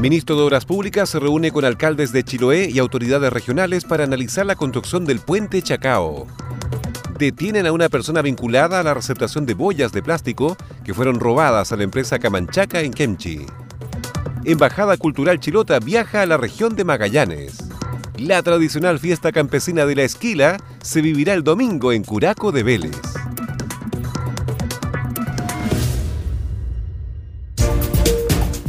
Ministro de Obras Públicas se reúne con alcaldes de Chiloé y autoridades regionales para analizar la construcción del puente Chacao. Detienen a una persona vinculada a la receptación de boyas de plástico que fueron robadas a la empresa Camanchaca en Kemchi. Embajada Cultural Chilota viaja a la región de Magallanes. La tradicional fiesta campesina de la esquila se vivirá el domingo en Curaco de Vélez.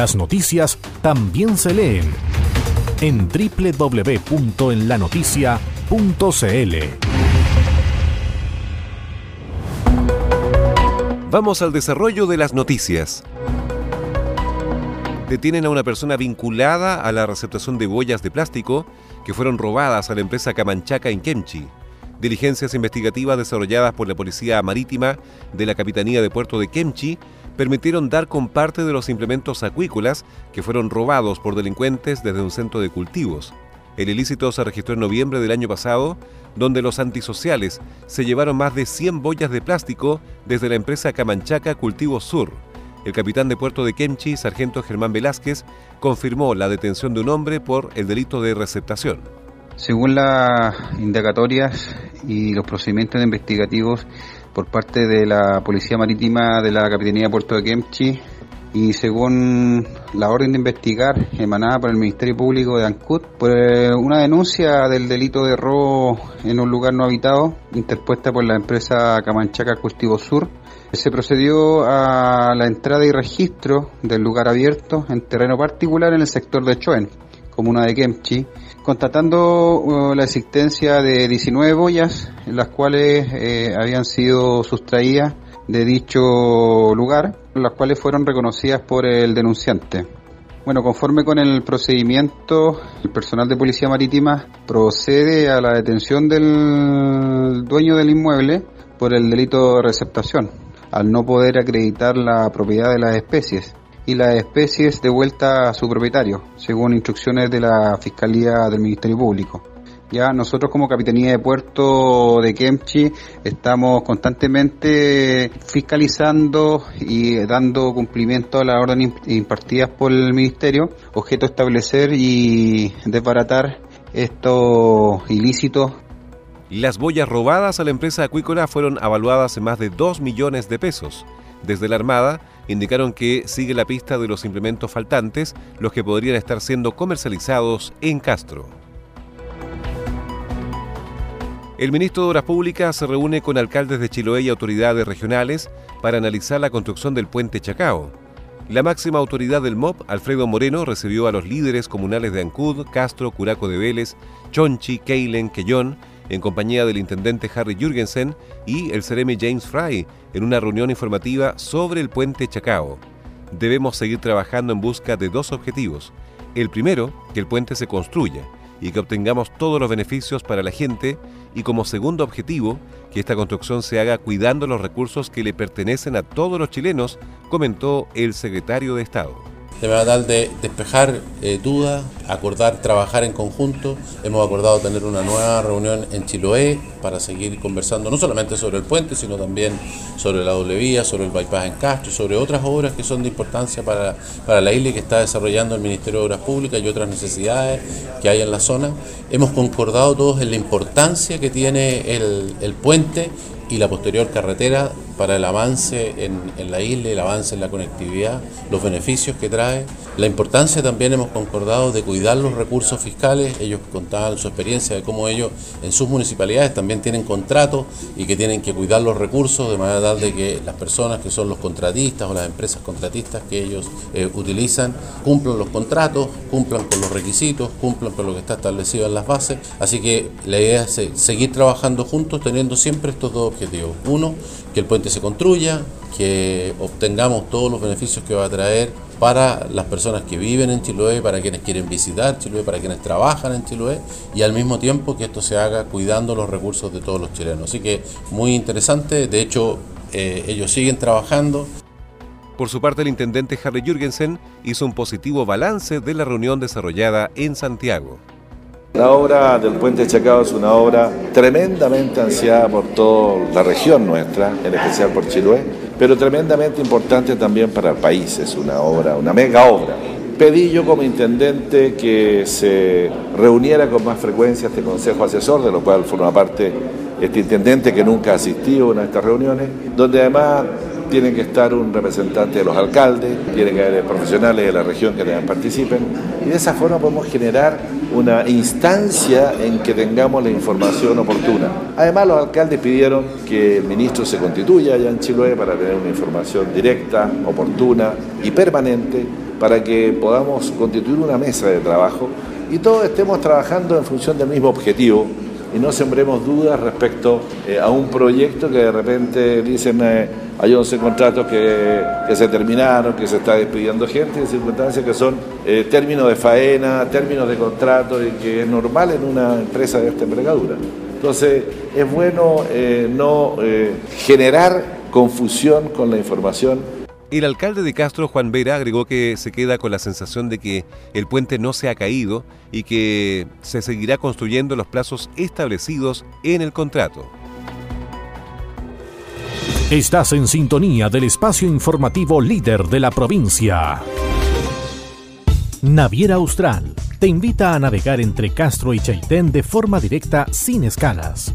Las noticias también se leen en www.enlanoticia.cl. Vamos al desarrollo de las noticias. Detienen a una persona vinculada a la receptación de boyas de plástico que fueron robadas a la empresa Camanchaca en Kemchi. Diligencias investigativas desarrolladas por la Policía Marítima de la Capitanía de Puerto de Kemchi permitieron dar con parte de los implementos acuícolas que fueron robados por delincuentes desde un centro de cultivos. El ilícito se registró en noviembre del año pasado, donde los antisociales se llevaron más de 100 boyas de plástico desde la empresa Camanchaca Cultivos Sur. El capitán de puerto de Kemchi, sargento Germán Velázquez, confirmó la detención de un hombre por el delito de receptación. Según las indagatorias y los procedimientos investigativos por parte de la Policía Marítima de la Capitanía de Puerto de Kemchi y según la orden de investigar emanada por el Ministerio Público de Ancud por eh, una denuncia del delito de robo en un lugar no habitado interpuesta por la empresa Camanchaca Cultivo Sur se procedió a la entrada y registro del lugar abierto en terreno particular en el sector de Choen, comuna de Kemchi, constatando uh, la existencia de 19 boyas, las cuales eh, habían sido sustraídas de dicho lugar, las cuales fueron reconocidas por el denunciante. Bueno, conforme con el procedimiento, el personal de Policía Marítima procede a la detención del dueño del inmueble por el delito de receptación, al no poder acreditar la propiedad de las especies y las especies de vuelta a su propietario, según instrucciones de la Fiscalía del Ministerio Público. Ya nosotros como Capitanía de Puerto de Kemchi estamos constantemente fiscalizando y dando cumplimiento a las órdenes impartidas por el Ministerio, objeto establecer y desbaratar estos ilícitos. Las boyas robadas a la empresa acuícola fueron avaluadas en más de 2 millones de pesos. Desde la Armada indicaron que sigue la pista de los implementos faltantes, los que podrían estar siendo comercializados en Castro. El ministro de Obras Públicas se reúne con alcaldes de Chiloé y autoridades regionales para analizar la construcción del puente Chacao. La máxima autoridad del MOP, Alfredo Moreno, recibió a los líderes comunales de Ancud, Castro, Curaco de Vélez, Chonchi, Keilen, Quellón, en compañía del intendente Harry Jürgensen y el seremi James Fry en una reunión informativa sobre el puente Chacao. Debemos seguir trabajando en busca de dos objetivos. El primero, que el puente se construya y que obtengamos todos los beneficios para la gente y como segundo objetivo, que esta construcción se haga cuidando los recursos que le pertenecen a todos los chilenos, comentó el secretario de Estado de verdad de despejar eh, dudas, acordar trabajar en conjunto. Hemos acordado tener una nueva reunión en Chiloé para seguir conversando no solamente sobre el puente, sino también sobre la doble vía, sobre el bypass en Castro, sobre otras obras que son de importancia para, para la isla y que está desarrollando el Ministerio de Obras Públicas y otras necesidades que hay en la zona. Hemos concordado todos en la importancia que tiene el, el puente y la posterior carretera para el avance en, la isla, el avance en la conectividad, los beneficios que trae. La importancia también hemos concordado de cuidar los recursos fiscales. Ellos contaban su experiencia de cómo ellos en sus municipalidades también tienen contratos y que tienen que cuidar los recursos de manera tal de que las personas que son los contratistas o las empresas contratistas que ellos eh, utilizan cumplan los contratos, cumplan con los requisitos, cumplan con lo que está establecido en las bases. Así que la idea es seguir trabajando juntos teniendo siempre estos dos objetivos. Uno, que el puente se construya, que obtengamos todos los beneficios que va a traer para las personas que viven en Chiloé, para quienes quieren visitar Chiloé, para quienes trabajan en Chiloé y al mismo tiempo que esto se haga cuidando los recursos de todos los chilenos. Así que muy interesante, de hecho eh, ellos siguen trabajando. Por su parte, el intendente Harry Jürgensen hizo un positivo balance de la reunión desarrollada en Santiago. La obra del puente Chacao es una obra tremendamente ansiada por toda la región nuestra, en especial por Chiloé, pero tremendamente importante también para el país. Es una obra, una mega obra. Pedí yo como intendente que se reuniera con más frecuencia este consejo asesor, de lo cual forma parte este intendente que nunca ha asistido a una de estas reuniones, donde además tiene que estar un representante de los alcaldes, tiene que haber profesionales de la región que también participen, y de esa forma podemos generar una instancia en que tengamos la información oportuna. Además, los alcaldes pidieron que el ministro se constituya allá en Chiloé para tener una información directa, oportuna y permanente para que podamos constituir una mesa de trabajo y todos estemos trabajando en función del mismo objetivo, y no sembremos dudas respecto eh, a un proyecto que de repente dicen eh, hay 11 contratos que, se terminaron, que se está despidiendo gente, en circunstancias que son eh, términos de faena, términos de contrato y que es normal en una empresa de esta envergadura. Entonces es bueno no generar confusión con la información el alcalde de Castro, Juan Vera, agregó que se queda con la sensación de que el puente no se ha caído y que se seguirá construyendo los plazos establecidos en el contrato. Estás en sintonía del espacio informativo líder de la provincia. Naviera Austral te invita a navegar entre Castro y Chaitén de forma directa sin escalas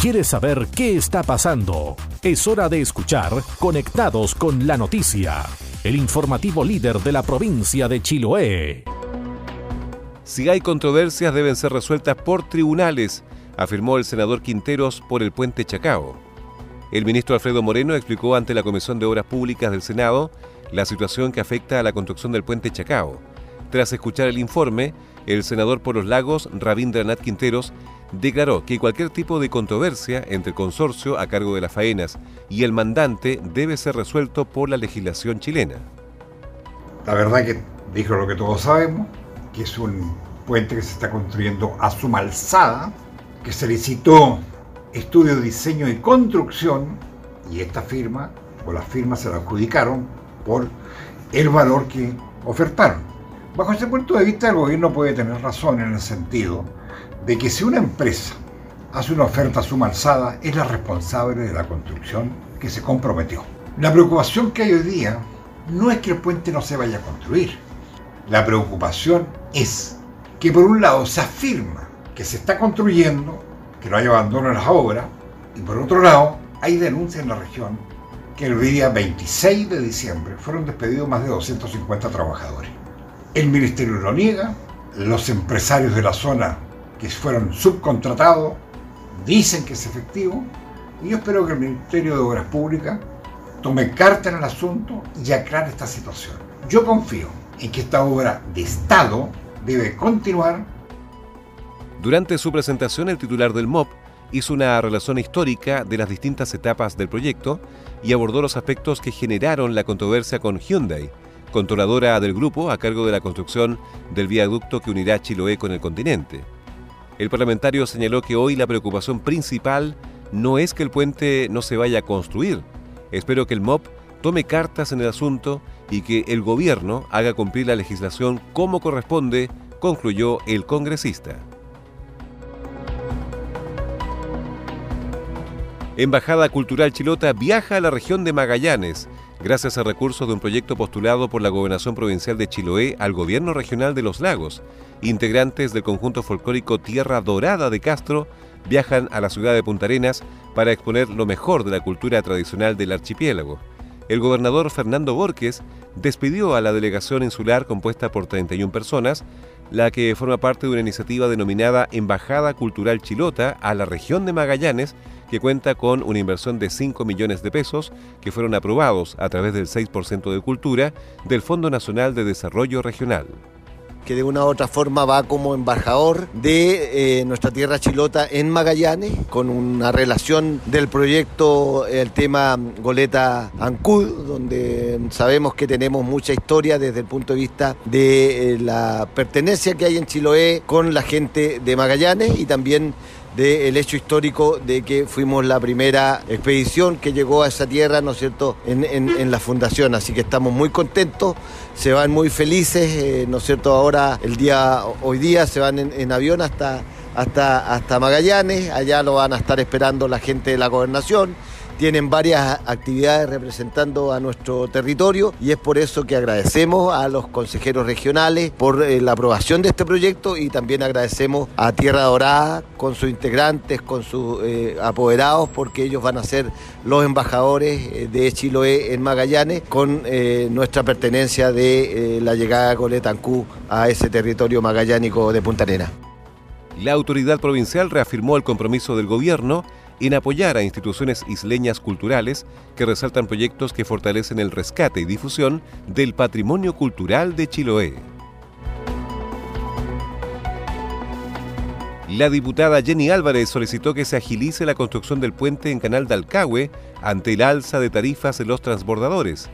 ¿Quieres saber qué está pasando? Es hora de escuchar Conectados con la Noticia, el informativo líder de la provincia de Chiloé. Si hay controversias deben ser resueltas por tribunales, afirmó el senador Quinteros por el puente Chacao. El ministro Alfredo Moreno explicó ante la Comisión de Obras Públicas del Senado la situación que afecta a la construcción del puente Chacao. Tras escuchar el informe, el senador por los lagos, Rabindranath Quinteros, declaró que cualquier tipo de controversia entre el consorcio a cargo de las faenas y el mandante debe ser resuelto por la legislación chilena. La verdad que dijo lo que todos sabemos, que es un puente que se está construyendo a suma alzada, que se licitó estudio, diseño y construcción, y esta firma, o las firmas se la adjudicaron por el valor que ofertaron. Bajo ese punto de vista, el gobierno puede tener razón en el sentido de que si una empresa hace una oferta a suma alzada, es la responsable de la construcción que se comprometió. La preocupación que hay hoy día no es que el puente no se vaya a construir. La preocupación es que por un lado se afirma que se está construyendo, que no hay abandono en las obras, y por otro lado hay denuncias en la región que el día 26 de diciembre fueron despedidos más de 250 trabajadores. El ministerio lo niega, los empresarios de la zona que fueron subcontratados, dicen que es efectivo, y yo espero que el Ministerio de Obras Públicas tome carta en el asunto y aclare esta situación. Yo confío en que esta obra de Estado debe continuar. Durante su presentación, el titular del MOP hizo una relación histórica de las distintas etapas del proyecto y abordó los aspectos que generaron la controversia con Hyundai, controladora del grupo a cargo de la construcción del viaducto que unirá Chiloé con el continente. El parlamentario señaló que hoy la preocupación principal no es que el puente no se vaya a construir. Espero que el MOP tome cartas en el asunto y que el gobierno haga cumplir la legislación como corresponde, concluyó el congresista. Embajada Cultural Chilota viaja a la región de Magallanes, gracias a recursos de un proyecto postulado por la Gobernación Provincial de Chiloé al Gobierno Regional de los Lagos. Integrantes del conjunto folclórico Tierra Dorada de Castro viajan a la ciudad de Punta Arenas para exponer lo mejor de la cultura tradicional del archipiélago. El gobernador Fernando Borges despidió a la delegación insular compuesta por 31 personas, la que forma parte de una iniciativa denominada Embajada Cultural Chilota a la región de Magallanes, que cuenta con una inversión de 5 millones de pesos que fueron aprobados a través del 6% de cultura del Fondo Nacional de Desarrollo Regional. Que de una u otra forma va como embajador de eh, nuestra tierra chilota en Magallanes, con una relación del proyecto, el tema Goleta Ancud, donde sabemos que tenemos mucha historia desde el punto de vista de eh, la pertenencia que hay en Chiloé con la gente de Magallanes y también del hecho histórico de que fuimos la primera expedición que llegó a esa tierra, ¿no es cierto?, en, la fundación. Así que estamos muy contentos, se van muy felices, eh, ¿no es cierto?, ahora, el día, hoy día se van en, avión hasta, hasta, hasta Magallanes, allá lo van a estar esperando la gente de la gobernación tienen varias actividades representando a nuestro territorio y es por eso que agradecemos a los consejeros regionales por eh, la aprobación de este proyecto y también agradecemos a Tierra Dorada con sus integrantes, con sus eh, apoderados, porque ellos van a ser los embajadores eh, de Chiloé en Magallanes con nuestra pertenencia de la llegada de Coletancú a ese territorio magallánico de Punta Arena. La autoridad provincial reafirmó el compromiso del gobierno en apoyar a instituciones isleñas culturales que resaltan proyectos que fortalecen el rescate y difusión del patrimonio cultural de Chiloé. La diputada Jenny Álvarez solicitó que se agilice la construcción del puente en Canal de Alcagüe ante el alza de tarifas de los transbordadores.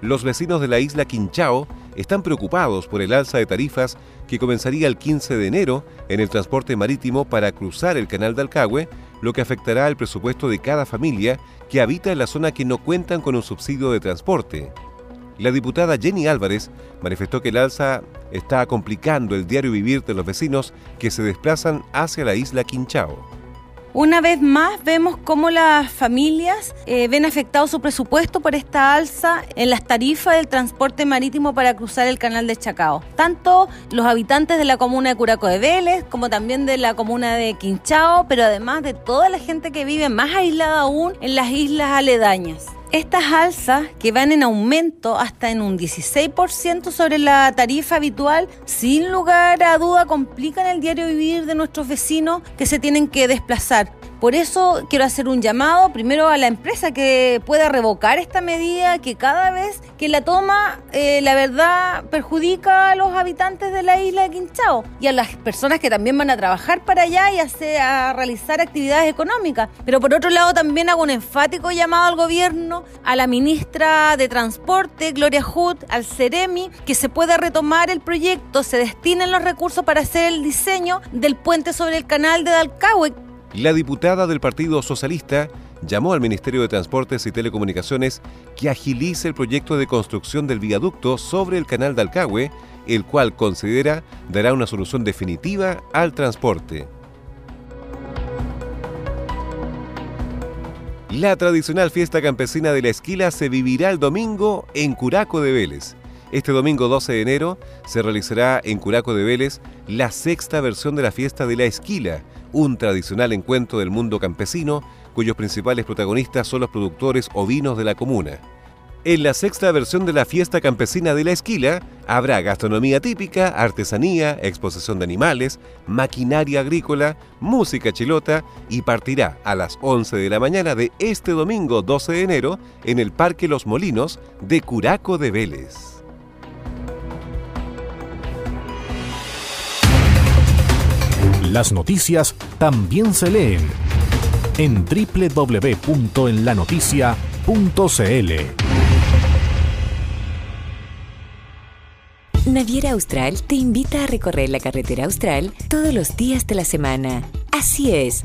Los vecinos de la isla Quinchao están preocupados por el alza de tarifas que comenzaría el 15 de enero en el transporte marítimo para cruzar el canal de Alcagüe, lo que afectará al presupuesto de cada familia que habita en la zona que no cuentan con un subsidio de transporte. La diputada Jenny Álvarez manifestó que el alza está complicando el diario vivir de los vecinos que se desplazan hacia la isla Quinchao. Una vez más vemos cómo las familias eh, ven afectado su presupuesto por esta alza en las tarifas del transporte marítimo para cruzar el canal de Chacao. Tanto los habitantes de la comuna de Curaco de Vélez como también de la comuna de Quinchao, pero además de toda la gente que vive más aislada aún en las islas aledañas. Estas alzas, que van en aumento hasta en un 16% sobre la tarifa habitual, sin lugar a duda complican el diario vivir de nuestros vecinos que se tienen que desplazar por eso quiero hacer un llamado primero a la empresa que pueda revocar esta medida que cada vez que la toma, eh, la verdad, perjudica a los habitantes de la isla de Quinchao y a las personas que también van a trabajar para allá y a, a realizar actividades económicas. Pero por otro lado también hago un enfático llamado al gobierno, a la ministra de Transporte, Gloria Hood, al CEREMI, que se pueda retomar el proyecto, se destinen los recursos para hacer el diseño del puente sobre el canal de Dalcahue la diputada del Partido Socialista llamó al Ministerio de Transportes y Telecomunicaciones que agilice el proyecto de construcción del viaducto sobre el canal de Alcagüe, el cual considera dará una solución definitiva al transporte. La tradicional fiesta campesina de la esquila se vivirá el domingo en Curaco de Vélez. Este domingo 12 de enero se realizará en Curaco de Vélez la sexta versión de la fiesta de la esquila, un tradicional encuentro del mundo campesino cuyos principales protagonistas son los productores ovinos de la comuna. En la sexta versión de la fiesta campesina de la esquila habrá gastronomía típica, artesanía, exposición de animales, maquinaria agrícola, música chilota y partirá a las 11 de la mañana de este domingo 12 de enero en el Parque Los Molinos de Curaco de Vélez. Las noticias también se leen en www.enlanoticia.cl. Naviera Austral te invita a recorrer la carretera austral todos los días de la semana. Así es,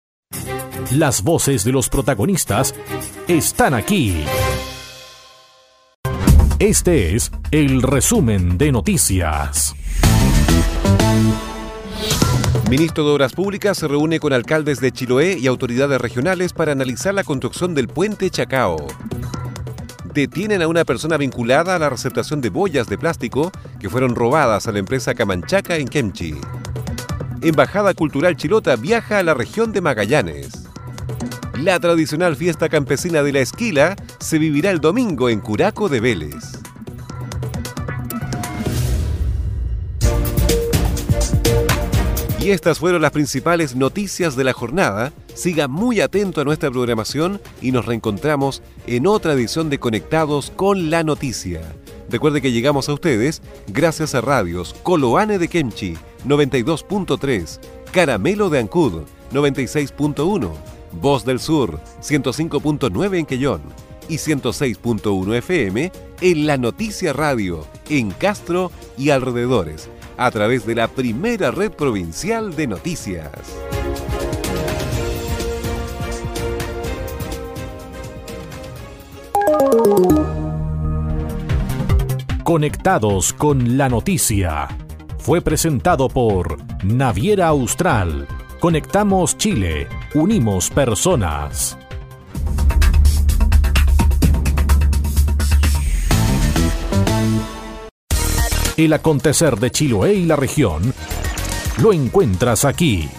Las voces de los protagonistas están aquí. Este es el resumen de noticias. Ministro de Obras Públicas se reúne con alcaldes de Chiloé y autoridades regionales para analizar la construcción del puente Chacao. Detienen a una persona vinculada a la receptación de boyas de plástico que fueron robadas a la empresa Camanchaca en Kemchi. Embajada Cultural Chilota viaja a la región de Magallanes. La tradicional fiesta campesina de la esquila se vivirá el domingo en Curaco de Vélez. Y estas fueron las principales noticias de la jornada. Siga muy atento a nuestra programación y nos reencontramos en otra edición de Conectados con la Noticia. Recuerde que llegamos a ustedes gracias a radios Coloane de Kemchi 92.3, Caramelo de Ancud 96.1, Voz del Sur 105.9 en Quellón y 106.1 FM en La Noticia Radio en Castro y alrededores a través de la primera red provincial de noticias. Conectados con la noticia. Fue presentado por Naviera Austral. Conectamos Chile. Unimos personas. El acontecer de Chiloé y la región lo encuentras aquí.